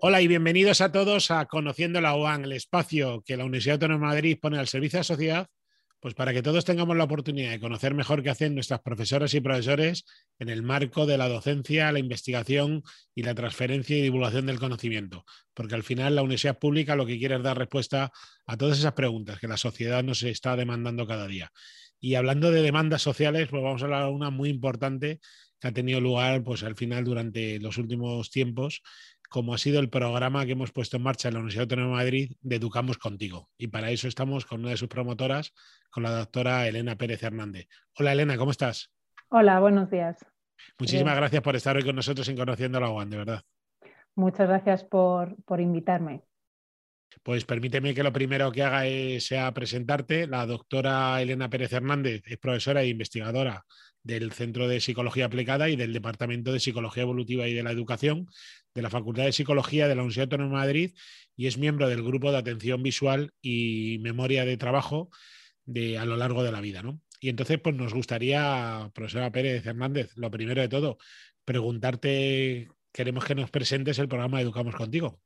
Hola y bienvenidos a todos a Conociendo la UAN, el espacio que la Universidad Autónoma de Madrid pone al servicio de la sociedad, pues para que todos tengamos la oportunidad de conocer mejor qué hacen nuestras profesoras y profesores en el marco de la docencia, la investigación y la transferencia y divulgación del conocimiento. Porque al final la universidad pública lo que quiere es dar respuesta a todas esas preguntas que la sociedad nos está demandando cada día. Y hablando de demandas sociales, pues vamos a hablar de una muy importante que ha tenido lugar pues al final durante los últimos tiempos como ha sido el programa que hemos puesto en marcha en la Universidad Autónoma de Madrid de Educamos Contigo. Y para eso estamos con una de sus promotoras, con la doctora Elena Pérez Hernández. Hola Elena, ¿cómo estás? Hola, buenos días. Muchísimas gracias por estar hoy con nosotros en Conociendo la UAN, de verdad. Muchas gracias por, por invitarme. Pues permíteme que lo primero que haga sea presentarte. La doctora Elena Pérez Hernández es profesora e investigadora del Centro de Psicología Aplicada y del Departamento de Psicología Evolutiva y de la Educación de la Facultad de Psicología de la Universidad Autónoma de Madrid y es miembro del Grupo de Atención Visual y Memoria de Trabajo de, a lo largo de la vida. ¿no? Y entonces, pues nos gustaría, profesora Pérez Hernández, lo primero de todo, preguntarte, queremos que nos presentes el programa Educamos Contigo.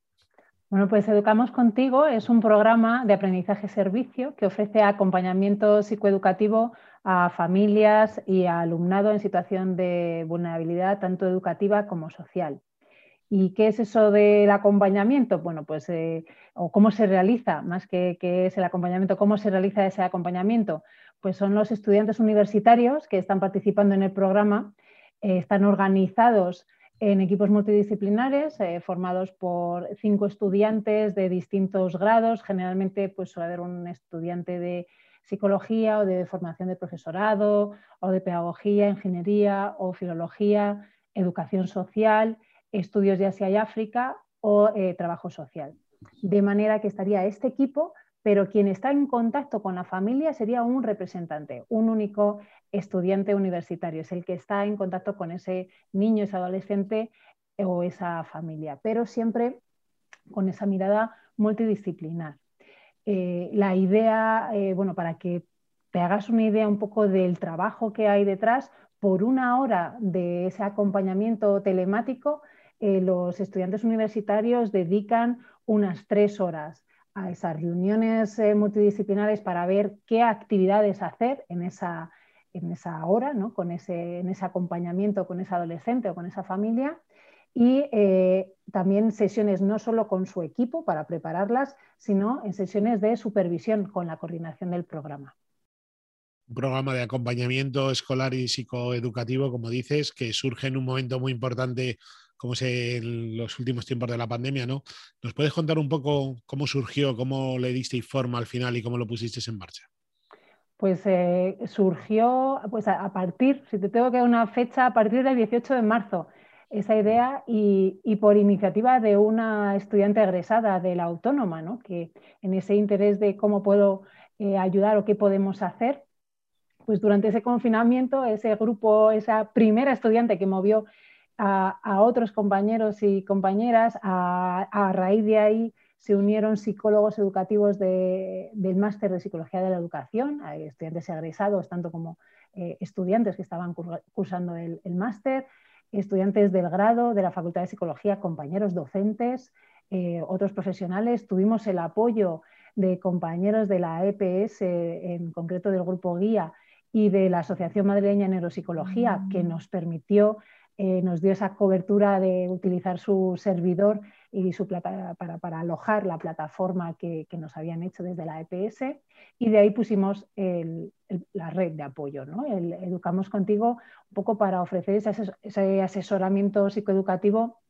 Bueno, pues Educamos Contigo es un programa de aprendizaje-servicio que ofrece acompañamiento psicoeducativo a familias y a alumnado en situación de vulnerabilidad tanto educativa como social. ¿Y qué es eso del acompañamiento? Bueno, pues, eh, o cómo se realiza, más que qué es el acompañamiento, cómo se realiza ese acompañamiento. Pues son los estudiantes universitarios que están participando en el programa, eh, están organizados en equipos multidisciplinares eh, formados por cinco estudiantes de distintos grados. Generalmente pues, suele haber un estudiante de psicología o de formación de profesorado o de pedagogía, ingeniería o filología, educación social, estudios de Asia y África o eh, trabajo social. De manera que estaría este equipo, pero quien está en contacto con la familia sería un representante, un único estudiante universitario, es el que está en contacto con ese niño, ese adolescente o esa familia, pero siempre con esa mirada multidisciplinar. Eh, la idea, eh, bueno, para que te hagas una idea un poco del trabajo que hay detrás, por una hora de ese acompañamiento telemático, eh, los estudiantes universitarios dedican unas tres horas a esas reuniones multidisciplinares para ver qué actividades hacer en esa, en esa hora, ¿no? con ese, en ese acompañamiento con ese adolescente o con esa familia y eh, también sesiones no solo con su equipo para prepararlas, sino en sesiones de supervisión con la coordinación del programa. Un programa de acompañamiento escolar y psicoeducativo, como dices, que surge en un momento muy importante como es en los últimos tiempos de la pandemia, ¿no? ¿Nos puedes contar un poco cómo surgió, cómo le diste forma al final y cómo lo pusiste en marcha? Pues eh, surgió pues a, partir, si te tengo que dar una fecha, a partir del 18 de marzo esa idea y, por iniciativa de una estudiante egresada de la autónoma, ¿no? que en ese interés de cómo puedo eh, ayudar o qué podemos hacer, pues durante ese confinamiento, ese grupo, esa primera estudiante que movió a, otros compañeros y compañeras, a, raíz de ahí se unieron psicólogos educativos del máster de psicología de la educación, estudiantes egresados, tanto como eh, estudiantes que estaban cursando el máster, estudiantes del grado de la Facultad de Psicología, compañeros docentes, eh, otros profesionales. Tuvimos el apoyo de compañeros de la EPS, en concreto del Grupo Guía, y de la Asociación Madrileña de Neuropsicología, que mm. nos permitió, eh, nos dio esa cobertura de utilizar su servidor y su plata, para, alojar la plataforma que, nos habían hecho desde la EPS y de ahí pusimos la red de apoyo, ¿no? Educamos Contigo, un poco para ofrecer ese, asesoramiento psicoeducativo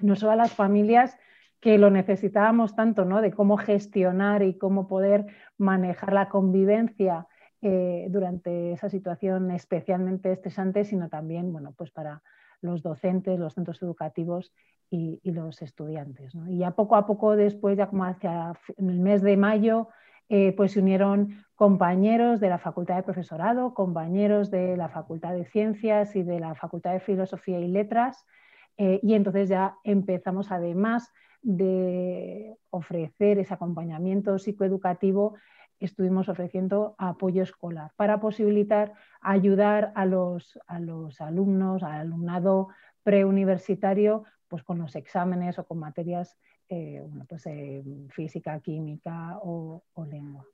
no solo a las familias que lo necesitábamos tanto, ¿no? de cómo gestionar y cómo poder manejar la convivencia eh, durante esa situación especialmente estresante, sino también bueno, pues para los docentes, los centros educativos y, los estudiantes. Y ya poco a poco después, ya como hacia el mes de mayo, eh, pues se unieron compañeros de la Facultad de Profesorado, compañeros de la Facultad de Ciencias y de la Facultad de Filosofía y Letras, eh, y entonces ya empezamos, además de ofrecer ese acompañamiento psicoeducativo, estuvimos ofreciendo apoyo escolar para posibilitar ayudar a los, a los alumnos, al alumnado preuniversitario, pues con los exámenes o con materias pues, física, química o, lengua.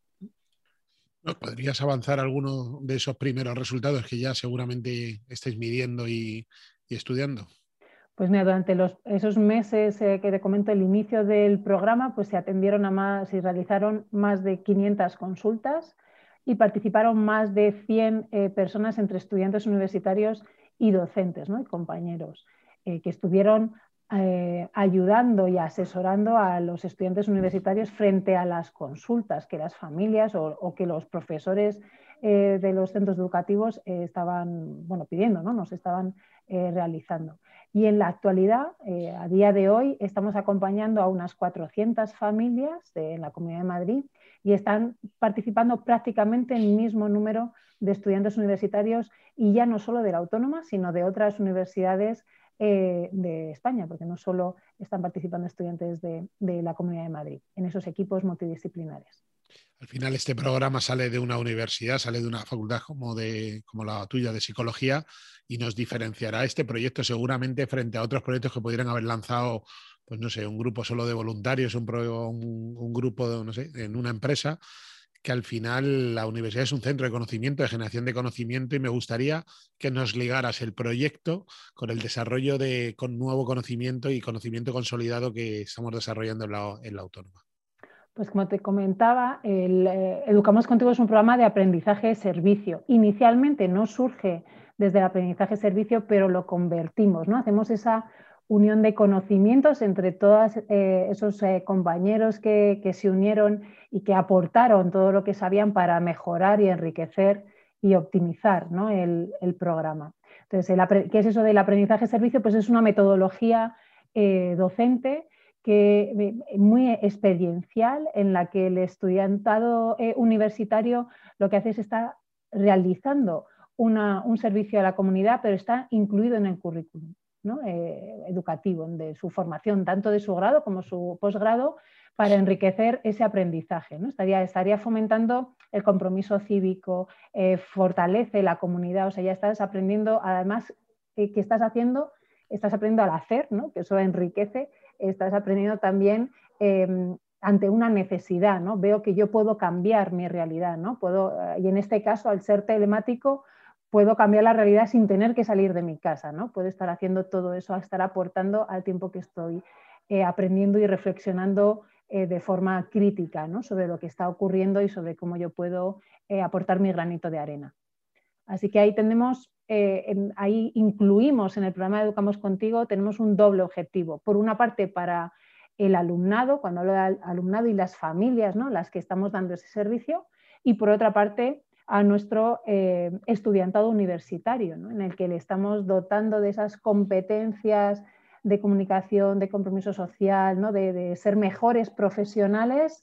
¿Podrías avanzar alguno de esos primeros resultados que ya seguramente estáis midiendo y estudiando? Pues mira, durante esos meses eh, que te comento el inicio del programa, pues se atendieron a más, se realizaron más de 500 consultas y participaron más de 100 eh, personas entre estudiantes universitarios y docentes y compañeros eh, que estuvieron ayudando y asesorando a los estudiantes universitarios frente a las consultas que las familias o, que los profesores de los centros educativos estaban bueno, pidiendo, ¿no? nos estaban realizando. Y en la actualidad, eh, a día de hoy, estamos acompañando a unas 400 familias de, en la Comunidad de Madrid y están participando prácticamente en el mismo número de estudiantes universitarios y ya no solo de la autónoma, sino de otras universidades eh, de España, porque no solo están participando estudiantes de, de la Comunidad de Madrid en esos equipos multidisciplinares. Al final este programa sale de una universidad, sale de una facultad como, de, como la tuya de psicología y nos diferenciará este proyecto seguramente frente a otros proyectos que pudieran haber lanzado, pues no sé, un grupo solo de voluntarios, un, grupo, no sé, en una empresa que al final la universidad es un centro de conocimiento, de generación de conocimiento y me gustaría que nos ligaras el proyecto con el desarrollo de con nuevo conocimiento y conocimiento consolidado que estamos desarrollando en la autónoma. Pues como te comentaba, eh, Educamos Contigo es un programa de aprendizaje-servicio. Inicialmente no surge desde el aprendizaje-servicio, pero lo convertimos, ¿no? Hacemos esa unión de conocimientos entre todos eh, esos eh, compañeros que, se unieron y que aportaron todo lo que sabían para mejorar y enriquecer y optimizar el, programa. Entonces, ¿qué es eso del aprendizaje-servicio? Pues es una metodología docente que, muy experiencial en la que el estudiantado eh, universitario lo que hace es estar realizando un servicio a la comunidad, pero está incluido en el currículum eh, educativo, de su formación, tanto de su grado como su posgrado, para enriquecer ese aprendizaje. ¿no? Estaría, estaría fomentando el compromiso cívico, eh, fortalece la comunidad, o sea, ya estás aprendiendo, además, ¿qué estás haciendo? Estás aprendiendo al hacer, ¿no? que eso enriquece estás aprendiendo también em, ante una necesidad, ¿no? Veo que yo puedo cambiar mi realidad, ¿no? Puedo, eh, y en este caso, al ser telemático, puedo cambiar la realidad sin tener que salir de mi casa, ¿no? Puedo estar haciendo todo eso, estar aportando al tiempo que estoy eh, aprendiendo y reflexionando eh, de forma crítica ¿no? sobre lo que está ocurriendo y sobre cómo yo puedo aportar mi granito de arena. Así que ahí tenemos eh, ahí incluimos en el programa Educamos Contigo, tenemos un doble objetivo. Por una parte, para el alumnado, cuando hablo de alumnado y las familias, ¿no? las que estamos dando ese servicio, y por otra parte, a nuestro eh, estudiantado universitario, en el que le estamos dotando de esas competencias de comunicación, de compromiso social, ¿no? de ser mejores profesionales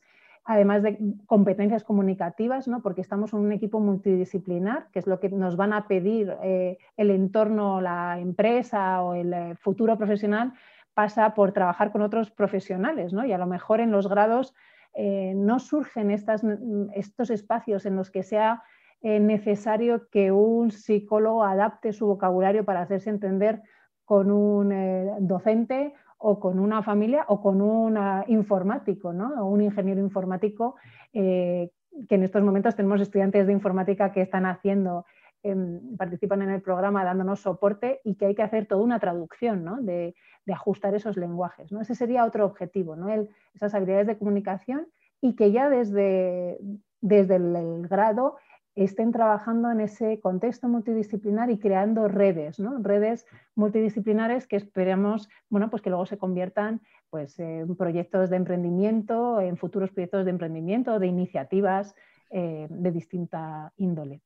además de competencias comunicativas, ¿no? porque estamos en un equipo multidisciplinar, que es lo que nos van a pedir eh, el entorno, la empresa o el eh, futuro profesional, pasa por trabajar con otros profesionales. ¿no? Y a lo mejor en los grados eh, no surgen estos espacios en los que sea necesario que un psicólogo adapte su vocabulario para hacerse entender con un docente o con una familia o con un informático, ¿no? o un ingeniero informático, eh, que en estos momentos tenemos estudiantes de informática que están haciendo, em, participan en el programa dándonos soporte y que hay que hacer toda una traducción ¿no? de, ajustar esos lenguajes. ¿no? Ese sería otro objetivo, ¿no? esas habilidades de comunicación y que ya desde, desde el grado estén trabajando en ese contexto multidisciplinar y creando redes, ¿no? redes multidisciplinares que esperamos bueno, pues que luego se conviertan pues, en proyectos de emprendimiento, en futuros proyectos de emprendimiento, de iniciativas eh, de distinta índole.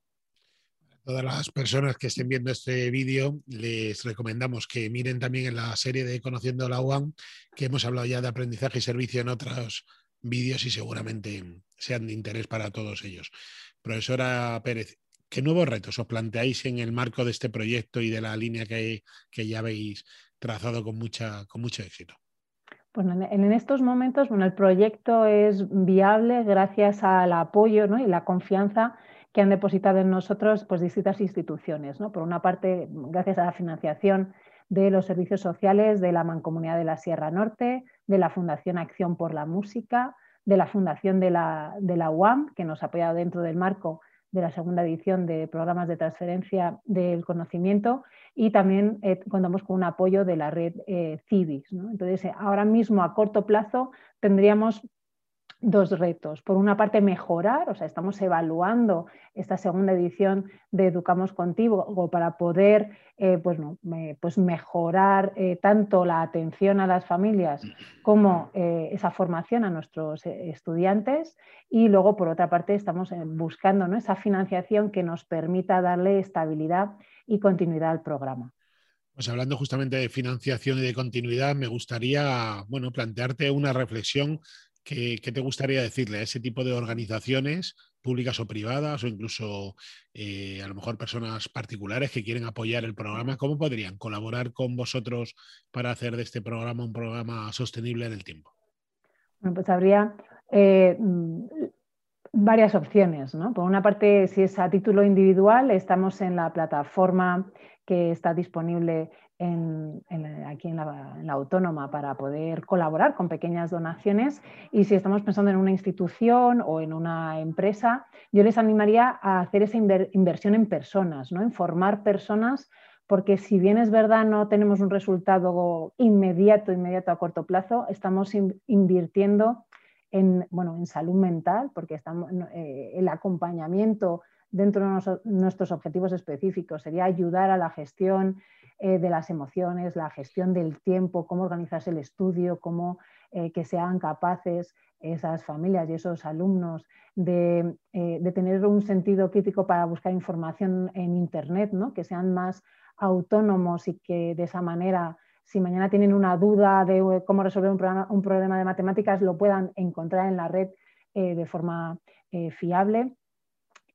Todas las personas que estén viendo este vídeo, les recomendamos que miren también en la serie de Conociendo la UAM, que hemos hablado ya de aprendizaje y servicio en otros vídeos y seguramente sean de interés para todos ellos. Profesora Pérez, ¿qué nuevos retos os planteáis en el marco de este proyecto y de la línea que, ya habéis trazado con, mucha, con mucho éxito? Bueno, en estos momentos bueno, el proyecto es viable gracias al apoyo y la confianza que han depositado en nosotros pues, distintas instituciones. ¿no? Por una parte, gracias a la financiación de los servicios sociales de la Mancomunidad de la Sierra Norte, de la Fundación Acción por la Música, de la Fundación de la, de la UAM, que nos ha apoyado dentro del marco de la segunda edición de programas de transferencia del conocimiento y también eh, contamos con un apoyo de la red eh, CIVIS. Entonces, ahora mismo a corto plazo tendríamos dos retos. Por una parte, mejorar, o sea, estamos evaluando esta segunda edición de Educamos Contigo para poder eh, pues, pues, mejorar eh, tanto la atención a las familias como eh, esa formación a nuestros estudiantes. Y luego, por otra parte, estamos buscando ¿no? esa financiación que nos permita darle estabilidad y continuidad al programa. Pues hablando justamente de financiación y de continuidad, me gustaría bueno, plantearte una reflexión ¿Qué, te gustaría decirle a ese tipo de organizaciones públicas o privadas o incluso eh, a lo mejor personas particulares que quieren apoyar el programa? ¿Cómo podrían colaborar con vosotros para hacer de este programa un programa sostenible en el tiempo? Bueno, pues habría eh, varias opciones. ¿no? Por una parte, si es a título individual, estamos en la plataforma que está disponible aquí en la, autónoma para poder colaborar con pequeñas donaciones y si estamos pensando en una institución o en una empresa, yo les animaría a hacer esa inversión en personas, ¿no? en formar personas porque si bien es verdad no tenemos un resultado inmediato, inmediato a corto plazo, estamos invirtiendo en, bueno, en salud mental, porque estamos, eh, el acompañamiento dentro de nuestros objetivos específicos sería ayudar a la gestión eh, de las emociones, la gestión del tiempo, cómo organizarse el estudio, cómo eh, que sean capaces esas familias y esos alumnos de, eh, tener un sentido crítico para buscar información en Internet, ¿no? que sean más autónomos y que de esa manera, si mañana tienen una duda de cómo resolver un problema, de matemáticas, lo puedan encontrar en la red de forma fiable.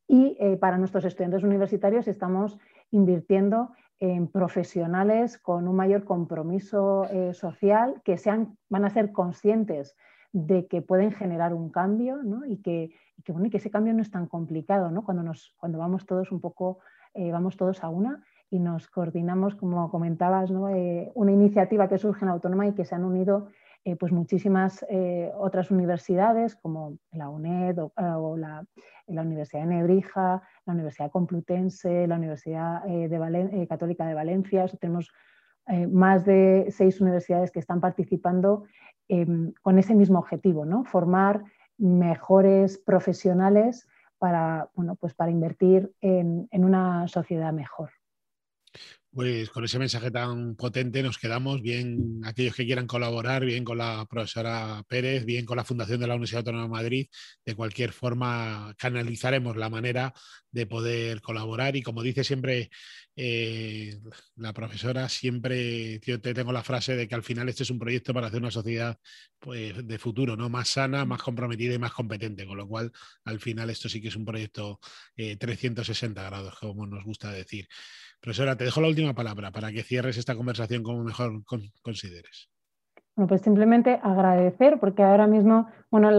Y para nuestros estudiantes universitarios estamos invirtiendo en profesionales con un mayor compromiso eh, social que sean, van a ser conscientes de que pueden generar un cambio y, que, que, ese cambio no es tan complicado cuando, nos, cuando vamos todos un poco, eh, vamos todos a una y nos coordinamos, como comentabas. Eh, una iniciativa que surge en Autónoma y que se han unido pues muchísimas otras universidades como la UNED o, la, la, Universidad de Nebrija, la Universidad Complutense, la Universidad eh, eh, Católica de Valencia. tenemos eh, más de seis universidades que están participando em, con ese mismo objetivo, ¿no? formar mejores profesionales para, bueno, pues para invertir en una sociedad mejor. Pues con ese mensaje tan potente nos quedamos, bien aquellos que quieran colaborar, bien con la profesora Pérez, bien con la Fundación de la Universidad Autónoma de Madrid. De cualquier forma, canalizaremos la manera de poder colaborar y como dice siempre eh, la profesora, siempre te tengo la frase de que al final este es un proyecto para hacer una sociedad pues, de futuro, ¿no? más sana, más comprometida y más competente, con lo cual al final esto sí que es un proyecto 360 eh, grados, como nos gusta decir. Profesora, te dejo la última palabra para que cierres esta conversación como mejor consideres. Bueno, pues simplemente agradecer, porque ahora mismo, bueno,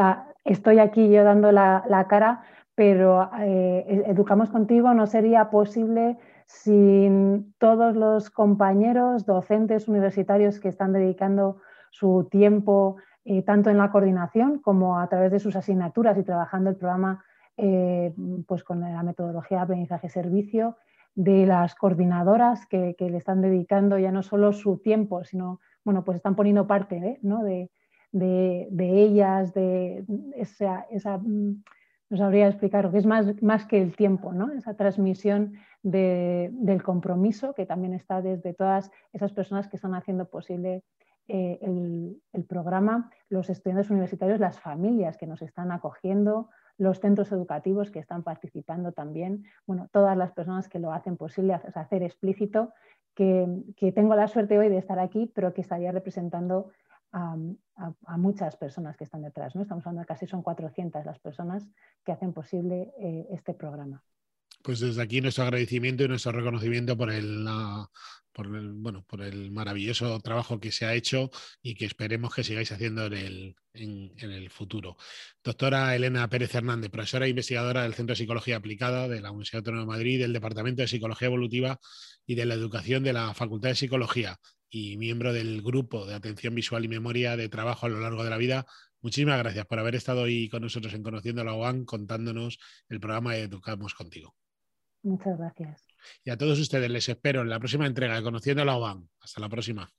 estoy aquí yo dando la, cara, pero eh, e-, Educamos Contigo no sería posible sin todos los compañeros, docentes universitarios que están dedicando su tiempo eh, tanto en la coordinación como a través de sus asignaturas y trabajando el programa eh, pues con la metodología de aprendizaje-servicio de las coordinadoras que, le están dedicando ya no solo su tiempo, sino, bueno, pues están poniendo parte ¿eh? de, ellas, de esa, esa mm, no sabría explicar, que es más, más que el tiempo, ¿no? esa transmisión del compromiso que también está desde todas esas personas que están haciendo posible eh, el, programa, los estudiantes universitarios, las familias que nos están acogiendo, los centros educativos que están participando también, bueno, todas las personas que lo hacen posible, hacer explícito que, tengo la suerte hoy de estar aquí, pero que estaría representando a, muchas personas que están detrás. ¿no? Estamos hablando de casi son 400 las personas que hacen posible eh, este programa. Pues desde aquí nuestro agradecimiento y nuestro reconocimiento por el, por el, bueno, por el maravilloso trabajo que se ha hecho y que esperemos que sigáis haciendo en el, futuro. Doctora Elena Pérez Hernández, profesora e investigadora del Centro de Psicología Aplicada de la Universidad Autónoma de Madrid, del Departamento de Psicología Evolutiva y de la Educación de la Facultad de Psicología y miembro del Grupo de Atención Visual y Memoria de Trabajo a lo largo de la vida. Muchísimas gracias por haber estado hoy con nosotros en Conociendo la UAN, contándonos el programa de Educamos Contigo. Muchas gracias. Y a todos ustedes les espero en la próxima entrega de Conociendo la UAN. Hasta la próxima.